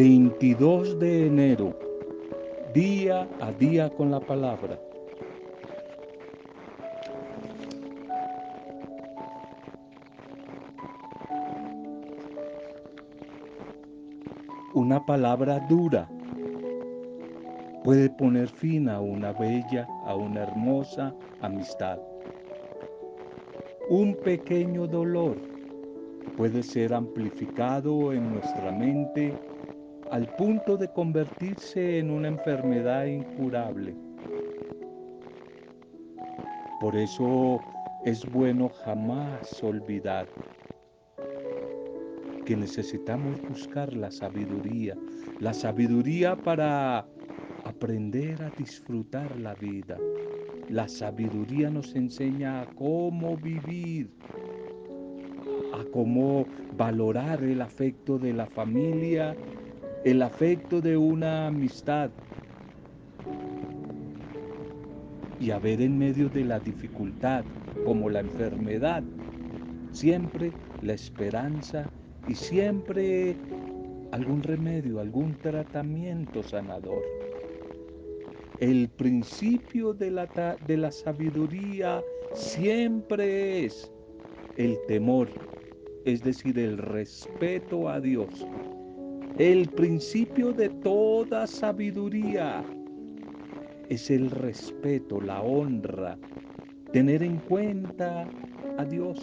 22 de enero, día a día con la palabra. Una palabra dura puede poner fin a una bella, a una hermosa amistad. Un pequeño dolor puede ser amplificado en nuestra mente al punto de convertirse en una enfermedad incurable. Por eso es bueno jamás olvidar que necesitamos buscar la sabiduría, la sabiduría para aprender a disfrutar la vida. La sabiduría nos enseña a cómo vivir, a cómo valorar el afecto de la familia el afecto de una amistad y a ver en medio de la dificultad, como la enfermedad, siempre la esperanza y siempre algún remedio, algún tratamiento sanador. El principio de la, de la sabiduría siempre es el temor, es decir, el respeto a Dios el principio de toda sabiduría es el respeto, la honra, tener en cuenta a Dios.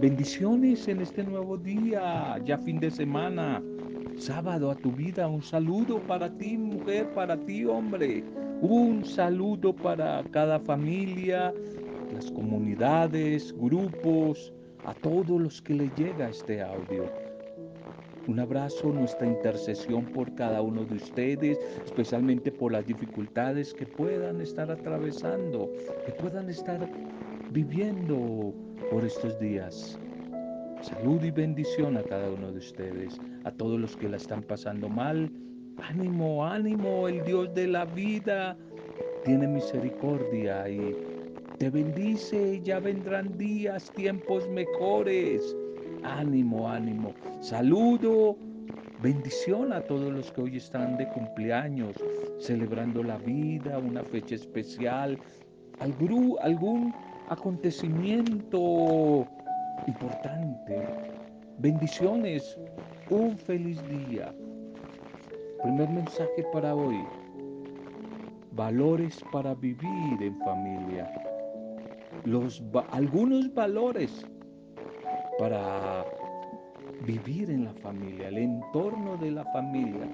Bendiciones en este nuevo día, ya fin de semana, sábado a tu vida. Un saludo para ti, mujer, para ti, hombre. Un saludo para cada familia, las comunidades, grupos, a todos los que les llega este audio. Un abrazo, nuestra intercesión por cada uno de ustedes, especialmente por las dificultades que puedan estar atravesando, que puedan estar viviendo por estos días. Salud y bendición a cada uno de ustedes, a todos los que la están pasando mal. Ánimo, ánimo, el Dios de la vida tiene misericordia y te bendice, ya vendrán días, tiempos mejores. Ánimo, ánimo. Saludo, bendición a todos los que hoy están de cumpleaños, celebrando la vida, una fecha especial, algún, acontecimiento importante. Bendiciones, un feliz día. Primer mensaje para hoy. Valores para vivir en familia los, algunos valores para vivir en la familia, el entorno de la familia.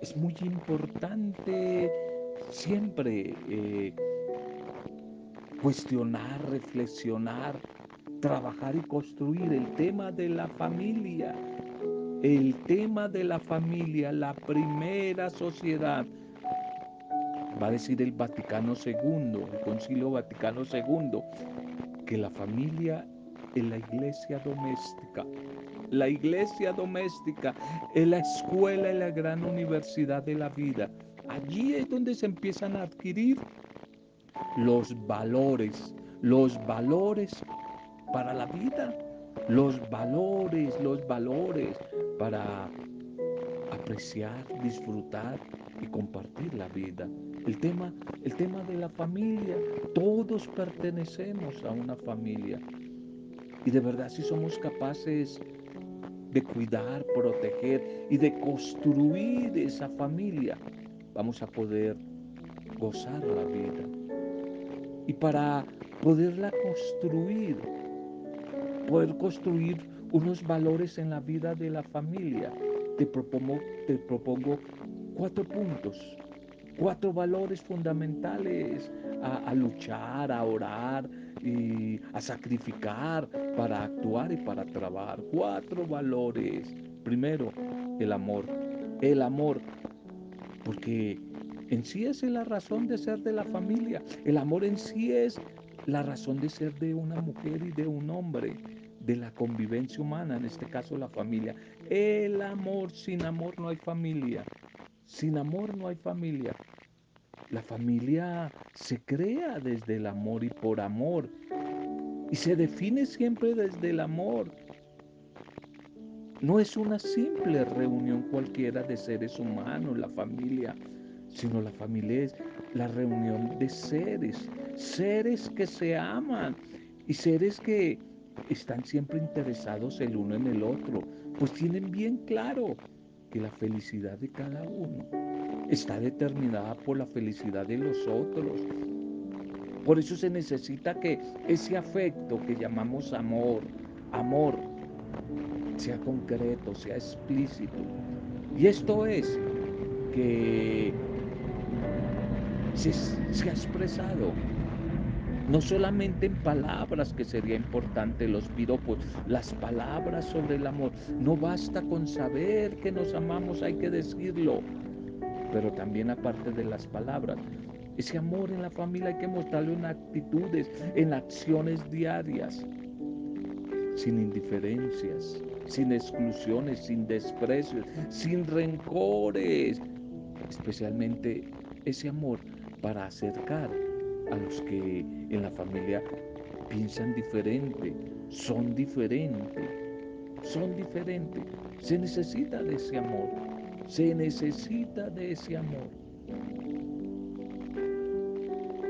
Es muy importante siempre eh, cuestionar, reflexionar, trabajar y construir el tema de la familia. El tema de la familia, la primera sociedad va a decir el Vaticano II, el Concilio Vaticano II, que la familia es la iglesia doméstica. La iglesia doméstica es la escuela y la gran universidad de la vida. Allí es donde se empiezan a adquirir los valores, los valores para la vida, los valores, los valores para apreciar, disfrutar y compartir la vida. El tema, el tema de la familia, todos pertenecemos a una familia. Y de verdad si somos capaces de cuidar, proteger y de construir esa familia, vamos a poder gozar la vida. Y para poderla construir, poder construir unos valores en la vida de la familia, te propongo, te propongo cuatro puntos, cuatro valores fundamentales a, luchar, a orar y a sacrificar para actuar y para trabajar. Cuatro valores. Primero, el amor. El amor. Porque en sí es la razón de ser de la familia. El amor en sí es la razón de ser de una mujer y de un hombre, de la convivencia humana, en este caso la familia. El amor, sin amor no hay familia. Sin amor no hay familia. La familia se crea desde el amor y por amor. y se define siempre desde el amor. No es una simple reunión cualquiera de seres humanos, la familia, sino la familia es la reunión de seres, seres que se aman y seres que están siempre interesados el uno en el otro, pues tienen bien claro que la felicidad de cada uno está determinada por la felicidad de los otros. Por eso se necesita que ese afecto que llamamos amor, amor, sea concreto, sea explícito. Y esto es que se, se ha expresado no solamente en palabras, que sería importante los piropos, las palabras sobre el amor. No basta con saber que nos amamos, hay que decirlo. Pero también aparte de las palabras, ese amor en la familia hay que mostrarlo en actitudes, en acciones diarias, sin indiferencias, sin exclusiones, sin desprecios, sin rencores. Especialmente ese amor para acercar a los que en la familia piensan diferente, son diferentes, son diferentes. Se necesita de ese amor, se necesita de ese amor.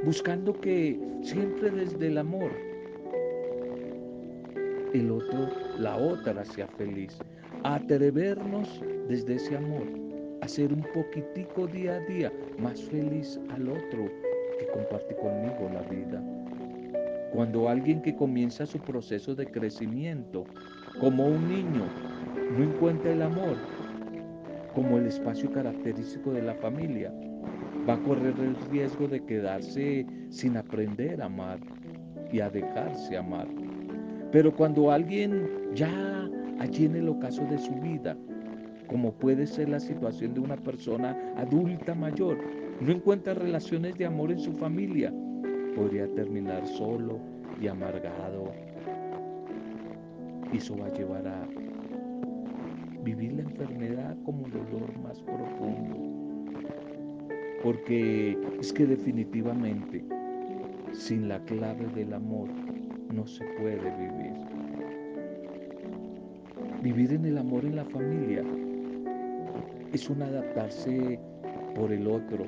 Buscando que siempre desde el amor el otro, la otra sea feliz. Atrevernos desde ese amor a ser un poquitico día a día más feliz al otro comparte conmigo la vida. Cuando alguien que comienza su proceso de crecimiento, como un niño, no encuentra el amor como el espacio característico de la familia, va a correr el riesgo de quedarse sin aprender a amar y a dejarse amar. Pero cuando alguien ya allí en el ocaso de su vida, como puede ser la situación de una persona adulta mayor, no encuentra relaciones de amor en su familia, podría terminar solo y amargado. Y eso va a llevar a vivir la enfermedad como dolor más profundo. Porque es que definitivamente sin la clave del amor no se puede vivir. Vivir en el amor en la familia es un adaptarse por el otro,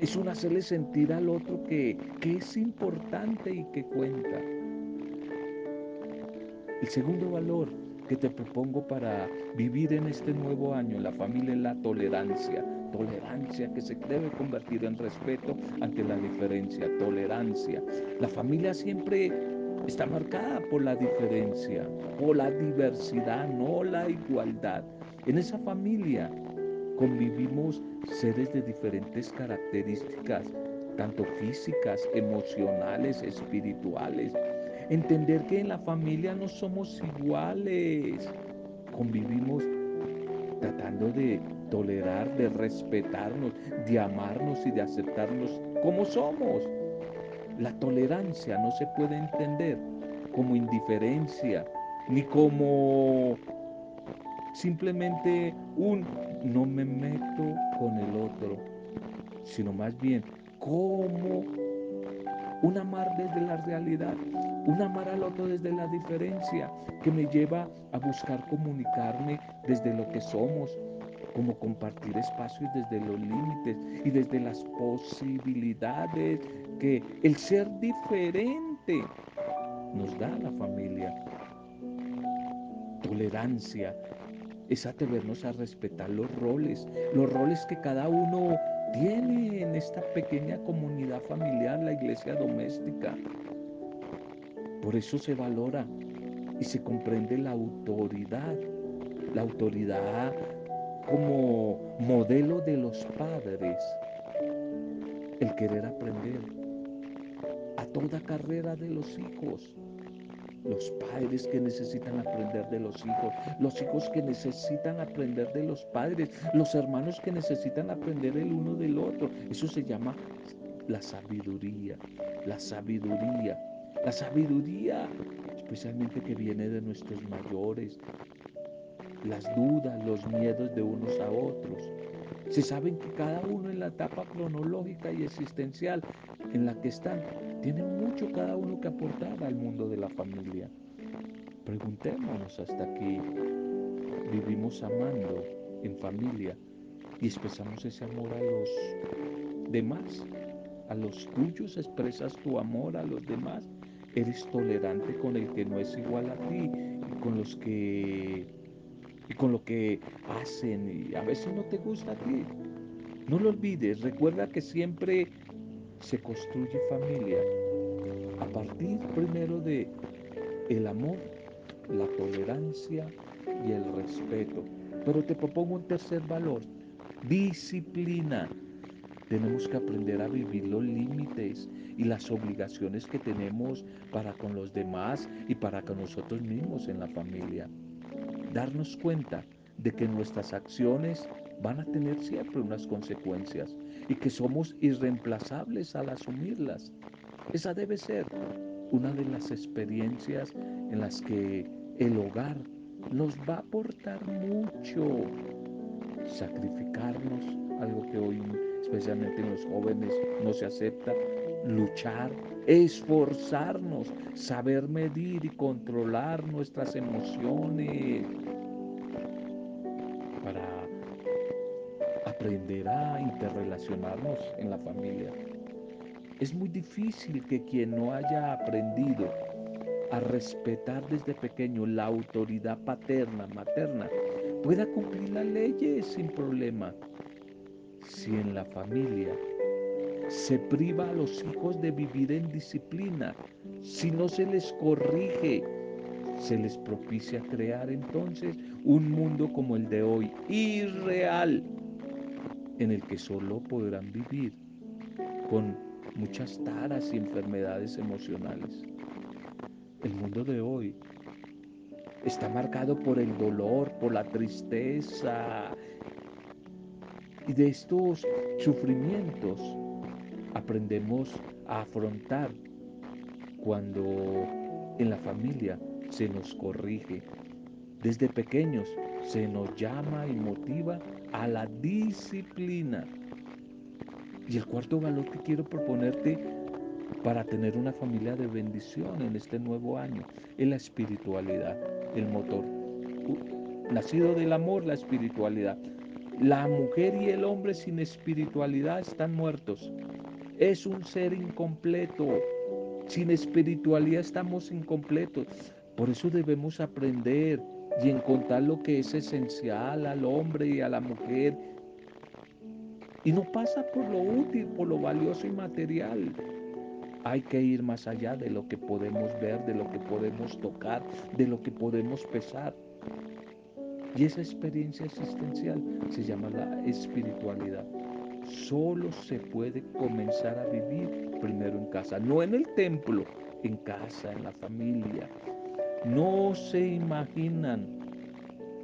es un hacerle sentir al otro que, que es importante y que cuenta. El segundo valor que te propongo para vivir en este nuevo año en la familia es la tolerancia. Tolerancia que se debe convertir en respeto ante la diferencia. Tolerancia. La familia siempre está marcada por la diferencia, por la diversidad, no la igualdad. En esa familia convivimos seres de diferentes características, tanto físicas, emocionales, espirituales. Entender que en la familia no somos iguales. Convivimos tratando de tolerar, de respetarnos, de amarnos y de aceptarnos como somos. La tolerancia no se puede entender como indiferencia ni como simplemente un no me meto con el otro, sino más bien como un amar desde la realidad, un amar al otro desde la diferencia, que me lleva a buscar comunicarme desde lo que somos, como compartir espacios desde los límites y desde las posibilidades que el ser diferente nos da a la familia. Tolerancia es atrevernos a respetar los roles, los roles que cada uno tiene en esta pequeña comunidad familiar, la iglesia doméstica. Por eso se valora y se comprende la autoridad, la autoridad como modelo de los padres, el querer aprender a toda carrera de los hijos, los padres que necesitan aprender de los hijos, los hijos que necesitan aprender de los padres, los hermanos que necesitan aprender el uno del otro. Eso se llama la sabiduría, la sabiduría, la sabiduría especialmente que viene de nuestros mayores, las dudas, los miedos de unos a otros. Se saben que cada uno en la etapa cronológica y existencial en la que están Tiene mucho cada uno que aportar al mundo de la familia. Preguntémonos hasta que vivimos amando en familia y expresamos ese amor a los demás. A los tuyos expresas tu amor a los demás. Eres tolerante con el que no es igual a ti y con los que y con lo que hacen y a veces no te gusta a ti. No lo olvides, recuerda que siempre se construye familia a partir primero de el amor, la tolerancia y el respeto. Pero te propongo un tercer valor, disciplina. Tenemos que aprender a vivir los límites y las obligaciones que tenemos para con los demás y para con nosotros mismos en la familia. Darnos cuenta de que nuestras acciones van a tener siempre unas consecuencias y que somos irreemplazables al asumirlas. Esa debe ser una de las experiencias en las que el hogar nos va a aportar mucho. Sacrificarnos, algo que hoy especialmente en los jóvenes no se acepta, luchar, esforzarnos, saber medir y controlar nuestras emociones para aprender a interrelacionarnos en la familia. Es muy difícil que quien no haya aprendido a respetar desde pequeño la autoridad paterna, materna, pueda cumplir las leyes sin problema. Si en la familia se priva a los hijos de vivir en disciplina, si no se les corrige, se les propicia crear entonces un mundo como el de hoy, irreal, en el que solo podrán vivir con muchas taras y enfermedades emocionales. El mundo de hoy está marcado por el dolor, por la tristeza. Y de estos sufrimientos aprendemos a afrontar cuando en la familia se nos corrige. Desde pequeños se nos llama y motiva a la disciplina. Y el cuarto valor que quiero proponerte para tener una familia de bendición en este nuevo año. Es la espiritualidad, el motor. Nacido del amor, la espiritualidad. La mujer y el hombre sin espiritualidad están muertos. Es un ser incompleto. Sin espiritualidad estamos incompletos. Por eso debemos aprender y encontrar lo que es esencial al hombre y a la mujer. Y no pasa por lo útil, por lo valioso y material. Hay que ir más allá de lo que podemos ver, de lo que podemos tocar, de lo que podemos pesar. Y esa experiencia existencial se llama la espiritualidad. Solo se puede comenzar a vivir primero en casa, no en el templo, en casa, en la familia. No se imaginan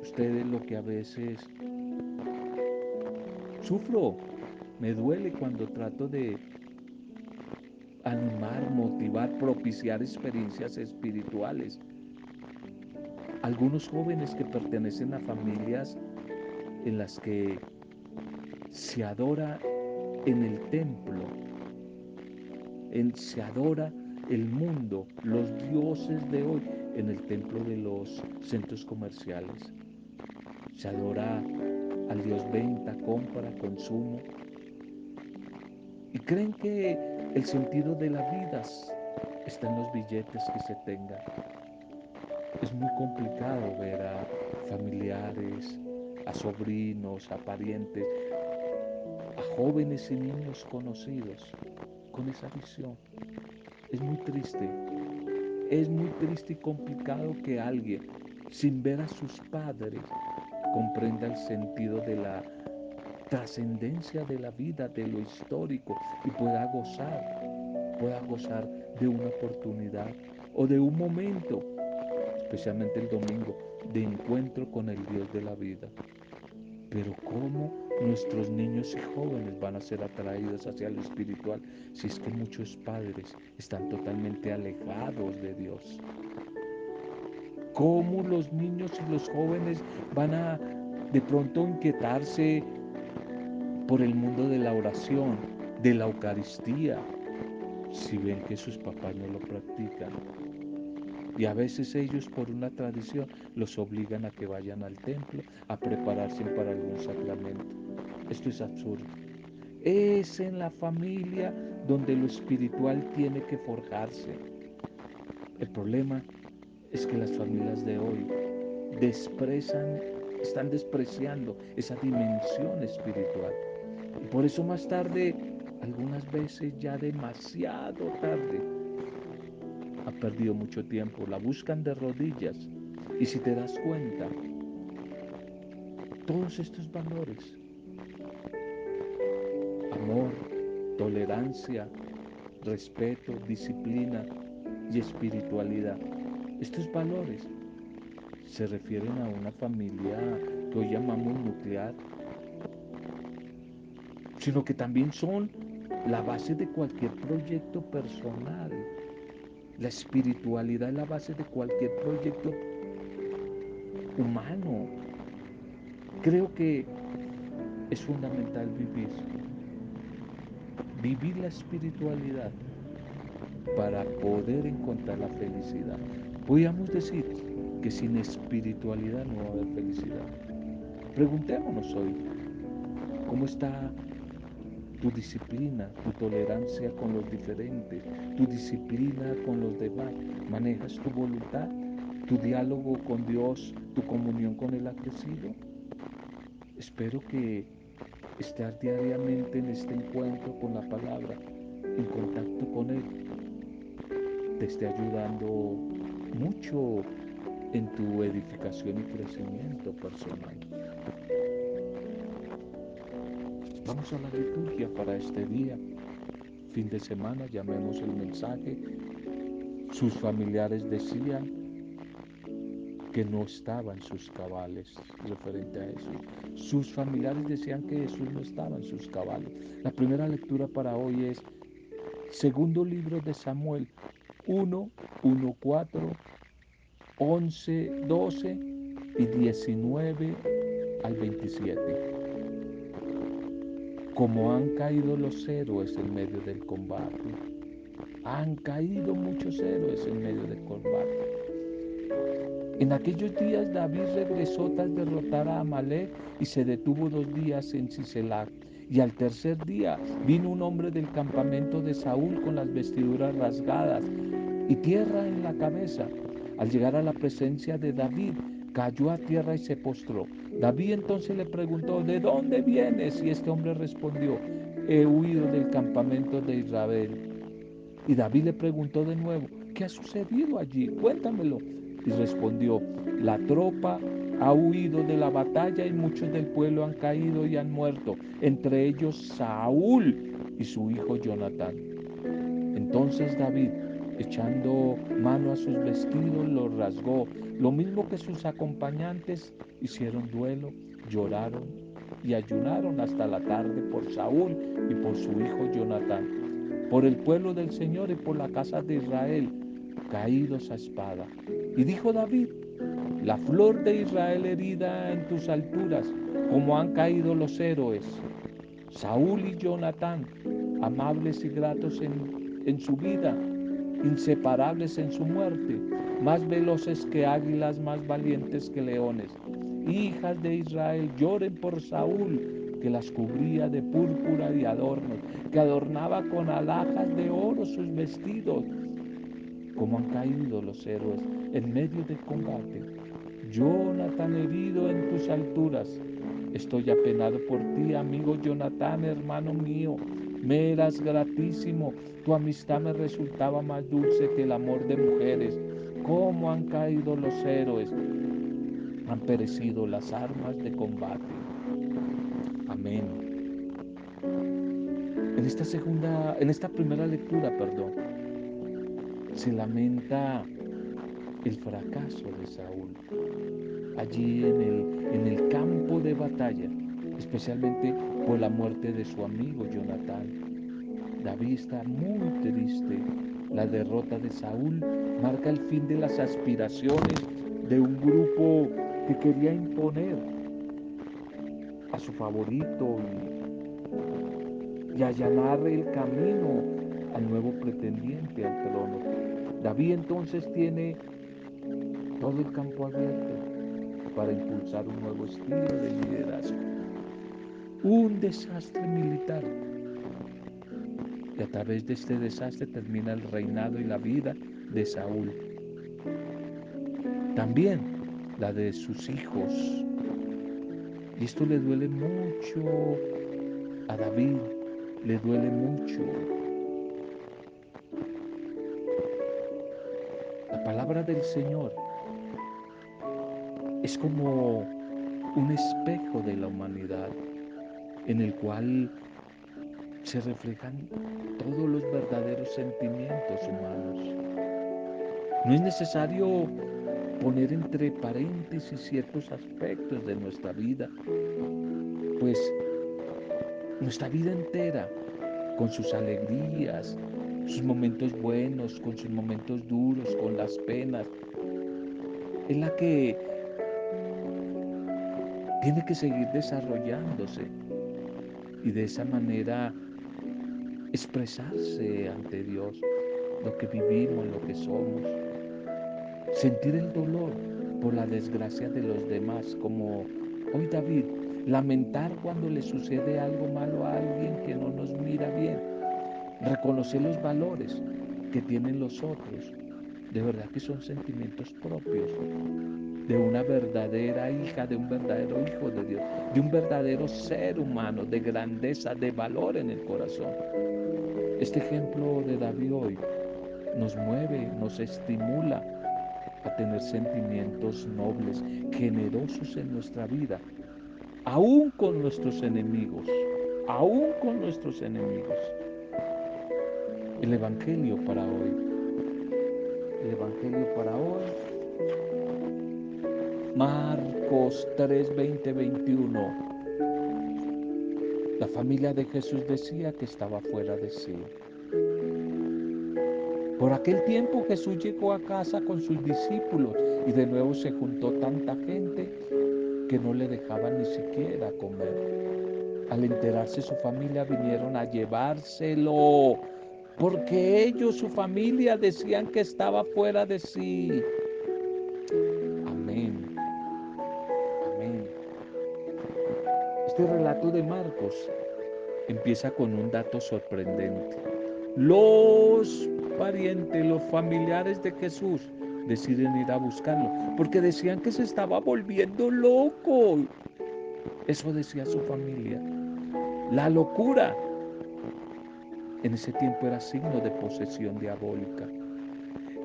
ustedes lo que a veces sufro. Me duele cuando trato de animar, motivar, propiciar experiencias espirituales. Algunos jóvenes que pertenecen a familias en las que se adora en el templo, en, se adora el mundo, los dioses de hoy en el templo de los centros comerciales. Se adora al dios venta, compra, consumo. Y creen que el sentido de la vida está en los billetes que se tengan. Es muy complicado ver a familiares, a sobrinos, a parientes, a jóvenes y niños conocidos con esa visión. Es muy triste. Es muy triste y complicado que alguien, sin ver a sus padres, comprenda el sentido de la trascendencia de la vida, de lo histórico y pueda gozar, pueda gozar de una oportunidad o de un momento, especialmente el domingo, de encuentro con el Dios de la vida. Pero ¿cómo nuestros niños y jóvenes van a ser atraídos hacia lo espiritual si es que muchos padres están totalmente alejados de Dios? ¿Cómo los niños y los jóvenes van a de pronto inquietarse por el mundo de la oración, de la Eucaristía, si ven que sus papás no lo practican. Y a veces ellos por una tradición los obligan a que vayan al templo a prepararse para algún sacramento. Esto es absurdo. Es en la familia donde lo espiritual tiene que forjarse. El problema es que las familias de hoy desprezan, están despreciando esa dimensión espiritual. Y por eso más tarde, algunas veces ya demasiado tarde, ha perdido mucho tiempo, la buscan de rodillas. Y si te das cuenta, todos estos valores, amor, tolerancia, respeto, disciplina y espiritualidad, estos valores se refieren a una familia que hoy llamamos nuclear, sino que también son la base de cualquier proyecto personal. La espiritualidad es la base de cualquier proyecto humano. Creo que es fundamental vivir. Vivir la espiritualidad para poder encontrar la felicidad. Podríamos decir que sin espiritualidad no va a haber felicidad. Preguntémonos hoy, ¿cómo está tu disciplina, tu tolerancia con los diferentes, tu disciplina con los demás? ¿Manejas tu voluntad, tu diálogo con Dios, tu comunión con el acrecido? Espero que estar diariamente en este encuentro con la palabra, en contacto con Él, te esté ayudando mucho en tu edificación y crecimiento personal. Vamos a la liturgia para este día. Fin de semana, llamemos el mensaje. Sus familiares decían que no estaban sus cabales referente a eso. Sus familiares decían que Jesús no estaba en sus cabales. La primera lectura para hoy es segundo libro de Samuel 1, 1, 4, 11, 12 y 19 al 27. Como han caído los héroes en medio del combate. Han caído muchos héroes en medio del combate. En aquellos días David regresó tras derrotar a Amalek y se detuvo dos días en Siselac. Y al tercer día vino un hombre del campamento de Saúl con las vestiduras rasgadas y tierra en la cabeza. Al llegar a la presencia de David, cayó a tierra y se postró. David entonces le preguntó, ¿de dónde vienes? Y este hombre respondió, he huido del campamento de Israel. Y David le preguntó de nuevo, ¿qué ha sucedido allí? Cuéntamelo. Y respondió, la tropa ha huido de la batalla y muchos del pueblo han caído y han muerto, entre ellos Saúl y su hijo Jonatán. Entonces David echando mano a sus vestidos, los rasgó. Lo mismo que sus acompañantes hicieron duelo, lloraron y ayunaron hasta la tarde por Saúl y por su hijo Jonatán, por el pueblo del Señor y por la casa de Israel, caídos a espada. Y dijo David, la flor de Israel herida en tus alturas, como han caído los héroes. Saúl y Jonatán, amables y gratos en, en su vida, inseparables en su muerte, más veloces que águilas, más valientes que leones. Hijas de Israel, lloren por Saúl, que las cubría de púrpura y adornos, que adornaba con alhajas de oro sus vestidos. Como han caído los héroes en medio del combate. Jonathan herido en tus alturas. Estoy apenado por ti, amigo Jonathan, hermano mío. Me eras gratísimo, tu amistad me resultaba más dulce que el amor de mujeres. ¿Cómo han caído los héroes? Han perecido las armas de combate. Amén. En esta segunda, en esta primera lectura, perdón, se lamenta el fracaso de Saúl allí en el, en el campo de batalla especialmente por la muerte de su amigo Jonatán. David está muy triste. La derrota de Saúl marca el fin de las aspiraciones de un grupo que quería imponer a su favorito y, allanar el camino al nuevo pretendiente al trono. David entonces tiene todo el campo abierto para impulsar un nuevo estilo de liderazgo. Un desastre militar. Y a través de este desastre termina el reinado y la vida de Saúl. También la de sus hijos. Y esto le duele mucho a David, le duele mucho. Palabra del Señor es como un espejo de la humanidad en el cual se reflejan todos los verdaderos sentimientos humanos. No es necesario poner entre paréntesis ciertos aspectos de nuestra vida, pues nuestra vida entera, con sus alegrías, sus momentos buenos, con sus momentos duros, con las penas, es la que tiene que seguir desarrollándose y de esa manera expresarse ante Dios lo que vivimos, lo que somos. Sentir el dolor por la desgracia de los demás, como hoy David, lamentar cuando le sucede algo malo a alguien que no nos mira bien, reconocer los valores que tienen los otros, de verdad que son sentimientos propios de una verdadera hija, de un verdadero hijo de Dios, de un verdadero ser humano, de grandeza, de valor en el corazón. Este ejemplo de David hoy nos mueve, nos estimula a tener sentimientos nobles, generosos en nuestra vida, aún con nuestros enemigos, aún con nuestros enemigos. El Evangelio para hoy, el Evangelio para hoy Marcos 3, 20, 21. La familia de Jesús decía que estaba fuera de sí. Por aquel tiempo Jesús llegó a casa con sus discípulos y de nuevo se juntó tanta gente que no le dejaban ni siquiera comer. Al enterarse su familia vinieron a llevárselo porque ellos, su familia, decían que estaba fuera de sí. Este relato de Marcos empieza con un dato sorprendente. Los parientes, los familiares de Jesús deciden ir a buscarlo porque decían que se estaba volviendo loco. Eso decía su familia. La locura en ese tiempo era signo de posesión diabólica.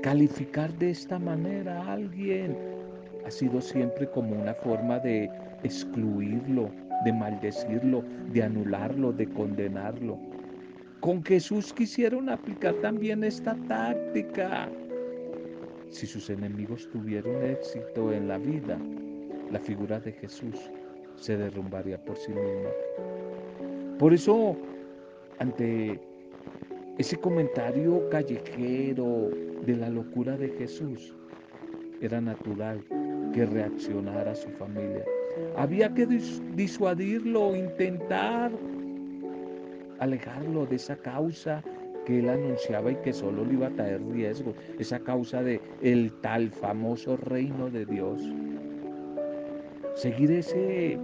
Calificar de esta manera a alguien ha sido siempre como una forma de excluirlo, de maldecirlo, de anularlo, de condenarlo. Con Jesús quisieron aplicar también esta táctica. Si sus enemigos tuvieron éxito en la vida, la figura de Jesús se derrumbaría por sí misma. Por eso, ante ese comentario callejero de la locura de Jesús, era natural que reaccionara su familia. Había que disuadirlo, intentar alejarlo de esa causa que él anunciaba y que solo le iba a traer riesgo, esa causa de el tal famoso reino de Dios. Seguir ese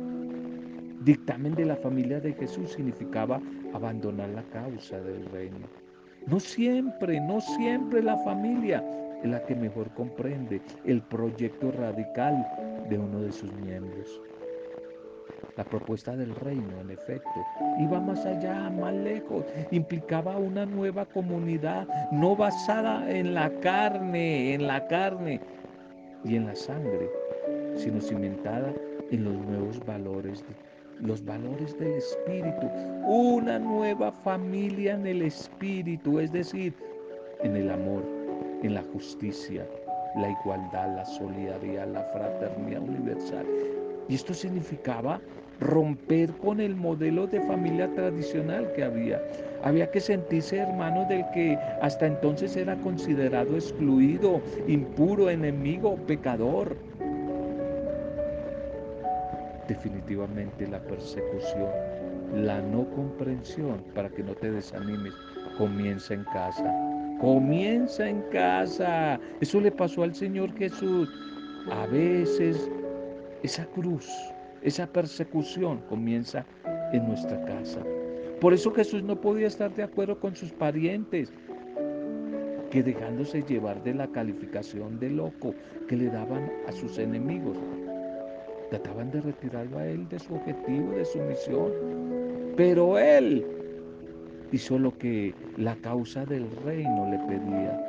dictamen de la familia de Jesús significaba abandonar la causa del reino. No siempre, no siempre la familia es la que mejor comprende el proyecto radical de uno de sus miembros. La propuesta del reino, en efecto, iba más allá, más lejos, implicaba una nueva comunidad, no basada en la carne, en la carne y en la sangre, sino cimentada en los nuevos valores, los valores del Espíritu, una nueva familia en el Espíritu, es decir, en el amor, en la justicia, la igualdad, la solidaridad, la fraternidad universal. Y esto significaba romper con el modelo de familia tradicional que había. Había que sentirse hermano del que hasta entonces era considerado excluido, impuro, enemigo, pecador. Definitivamente la persecución, la no comprensión, para que no te desanimes, comienza en casa. Comienza en casa. Eso le pasó al Señor Jesús. A veces esa cruz, esa persecución comienza en nuestra casa. Por eso Jesús no podía estar de acuerdo con sus parientes, que dejándose llevar de la calificación de loco que le daban a sus enemigos, trataban de retirarlo a él de su objetivo, de su misión. Pero él hizo lo que la causa del reino le pedía.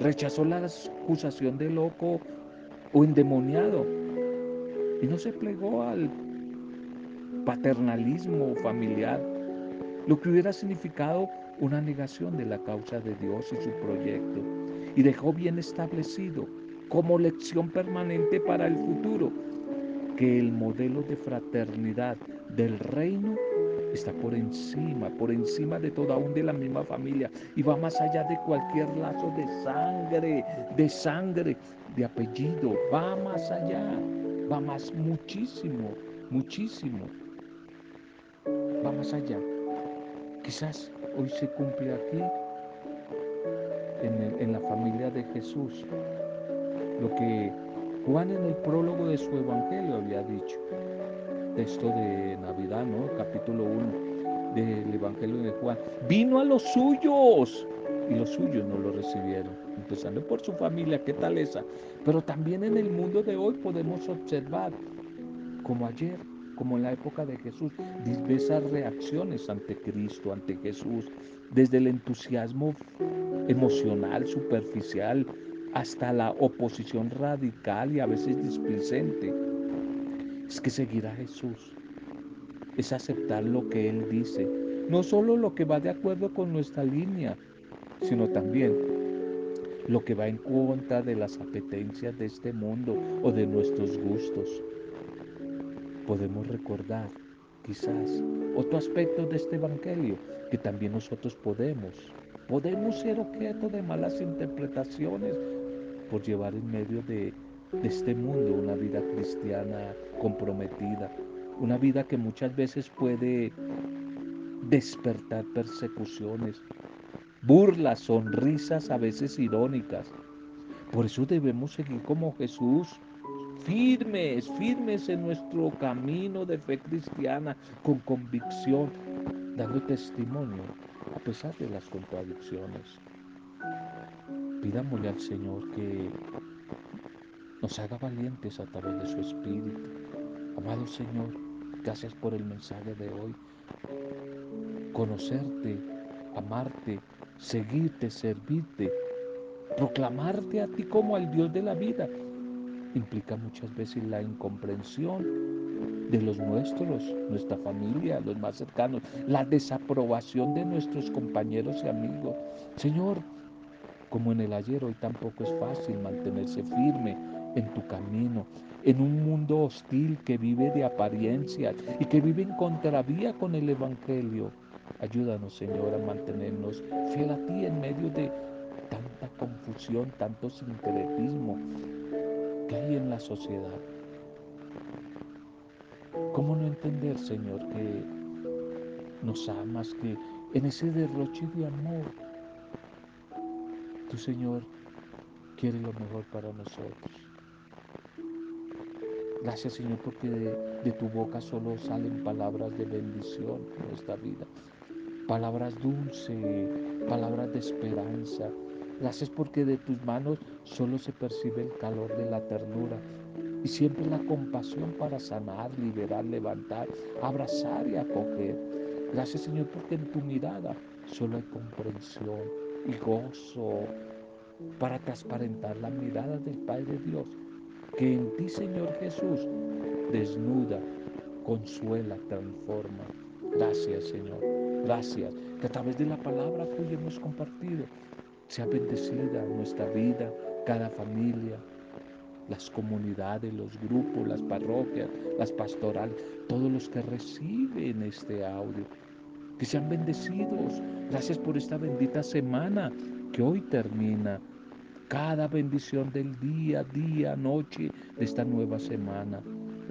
Rechazó la acusación de loco o endemoniado y no se plegó al paternalismo familiar, lo que hubiera significado una negación de la causa de Dios y su proyecto, y dejó bien establecido como lección permanente para el futuro que el modelo de fraternidad del reino está por encima, por encima de toda aún de la misma familia y va más allá de cualquier lazo de sangre, de sangre, de apellido, va más allá, va más muchísimo, muchísimo, va más allá. Quizás hoy se cumple aquí, en, en la familia de Jesús, lo que Juan en el prólogo de su evangelio había dicho texto de Navidad, ¿no? Capítulo 1 del Evangelio de Juan. Vino a los suyos y los suyos no lo recibieron. Empezando por su familia, qué tal esa. Pero también en el mundo de hoy podemos observar, como ayer, como en la época de Jesús, diversas reacciones ante Cristo, ante Jesús, desde el entusiasmo emocional, superficial, hasta la oposición radical y a veces displicente es que seguir a Jesús es aceptar lo que Él dice, no solo lo que va de acuerdo con nuestra línea, sino también lo que va en contra de las apetencias de este mundo o de nuestros gustos. Podemos recordar quizás otro aspecto de este Evangelio que también nosotros podemos. Podemos ser objeto de malas interpretaciones por llevar en medio de este mundo, una vida cristiana comprometida, una vida que muchas veces puede despertar persecuciones, burlas, sonrisas a veces irónicas. Por eso debemos seguir como Jesús, firmes, firmes en nuestro camino de fe cristiana, con convicción, dando testimonio a pesar de las contradicciones. Pidámosle al Señor que nos haga valientes a través de su Espíritu. Amado Señor, gracias por el mensaje de hoy. Conocerte, amarte, seguirte, servirte, proclamarte a ti como al Dios de la vida, implica muchas veces la incomprensión de los nuestros, nuestra familia, los más cercanos, la desaprobación de nuestros compañeros y amigos. Señor, como en el ayer, hoy tampoco es fácil mantenerse firme en tu camino, en un mundo hostil que vive de apariencias y que vive en contravía con el Evangelio. Ayúdanos, Señor, a mantenernos fiel a ti en medio de tanta confusión, tanto sincretismo que hay en la sociedad. ¿Cómo no entender, Señor, que nos amas, que en ese derroche de amor, tu Señor quiere lo mejor para nosotros? Gracias Señor porque de, tu boca solo salen palabras de bendición en nuestra vida. Palabras dulces, palabras de esperanza. Gracias porque de tus manos solo se percibe el calor de la ternura y siempre la compasión para sanar, liberar, levantar, abrazar y acoger. Gracias Señor porque en tu mirada solo hay comprensión y gozo para transparentar la mirada del Padre Dios que en ti, Señor Jesús, desnuda, consuela, transforma. Gracias, Señor. Gracias. Que a través de la palabra que hemos compartido sea bendecida nuestra vida, cada familia, las comunidades, los grupos, las parroquias, las pastorales, todos los que reciben este audio. Que sean bendecidos. Gracias por esta bendita semana que hoy termina cada bendición del día, día, noche de esta nueva semana.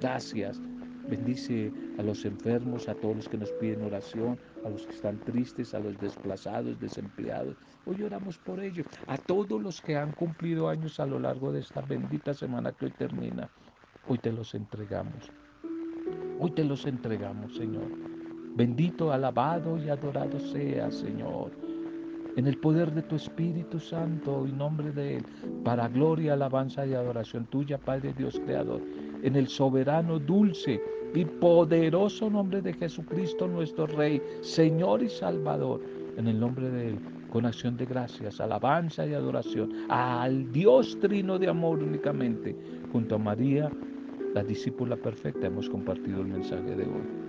Gracias. Bendice a los enfermos, a todos los que nos piden oración, a los que están tristes, a los desplazados, desempleados. Hoy oramos por ellos, a todos los que han cumplido años a lo largo de esta bendita semana que hoy termina. Hoy te los entregamos. Hoy te los entregamos, Señor. Bendito, alabado y adorado sea, Señor. En el poder de tu Espíritu Santo y nombre de Él, para gloria, alabanza y adoración tuya, Padre Dios Creador, en el soberano, dulce y poderoso nombre de Jesucristo nuestro Rey, Señor y Salvador, en el nombre de Él, con acción de gracias, alabanza y adoración al Dios trino de amor únicamente, junto a María, la discípula perfecta, hemos compartido el mensaje de hoy.